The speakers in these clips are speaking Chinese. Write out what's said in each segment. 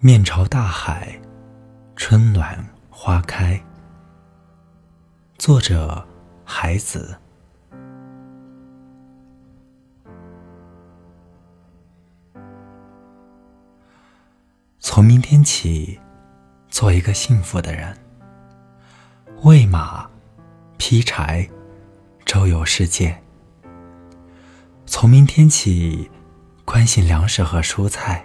面朝大海，春暖花开。作者：海子。从明天起，做一个幸福的人。喂马，劈柴，周游世界。从明天起，关心粮食和蔬菜。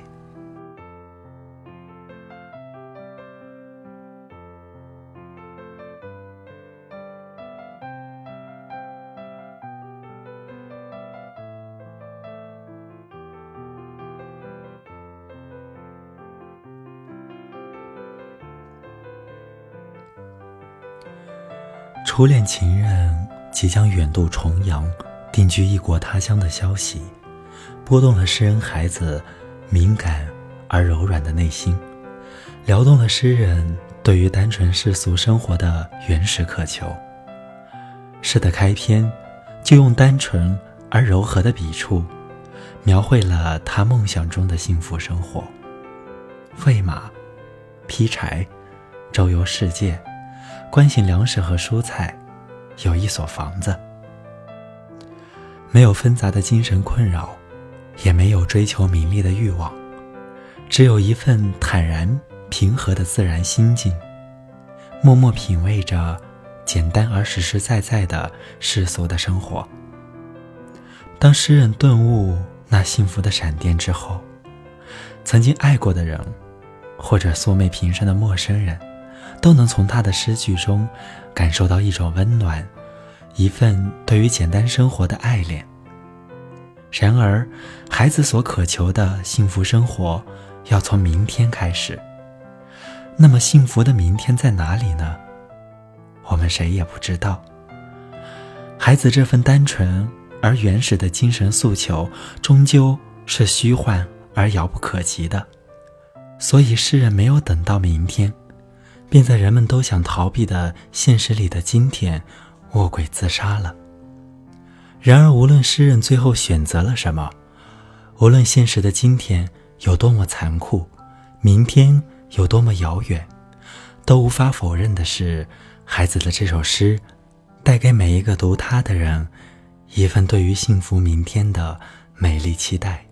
初恋情人即将远渡重洋，定居异国他乡的消息，拨动了诗人孩子敏感而柔软的内心，撩动了诗人对于单纯世俗生活的原始渴求。诗的开篇就用单纯而柔和的笔触，描绘了他梦想中的幸福生活：喂马、劈柴、周游世界。关心粮食和蔬菜，有一所房子，没有纷杂的精神困扰，也没有追求名利的欲望，只有一份坦然平和的自然心境，默默品味着简单而实实在在的世俗的生活。当诗人顿悟那幸福的闪电之后，曾经爱过的人，或者素昧平生的陌生人。都能从他的诗句中感受到一种温暖，一份对于简单生活的爱恋。然而，孩子所渴求的幸福生活要从明天开始。那么，幸福的明天在哪里呢？我们谁也不知道。孩子这份单纯而原始的精神诉求，终究是虚幻而遥不可及的。所以，诗人没有等到明天。便在人们都想逃避的现实里的今天，卧轨自杀了。然而，无论诗人最后选择了什么，无论现实的今天有多么残酷，明天有多么遥远，都无法否认的是，孩子的这首诗，带给每一个读它的人，一份对于幸福明天的美丽期待。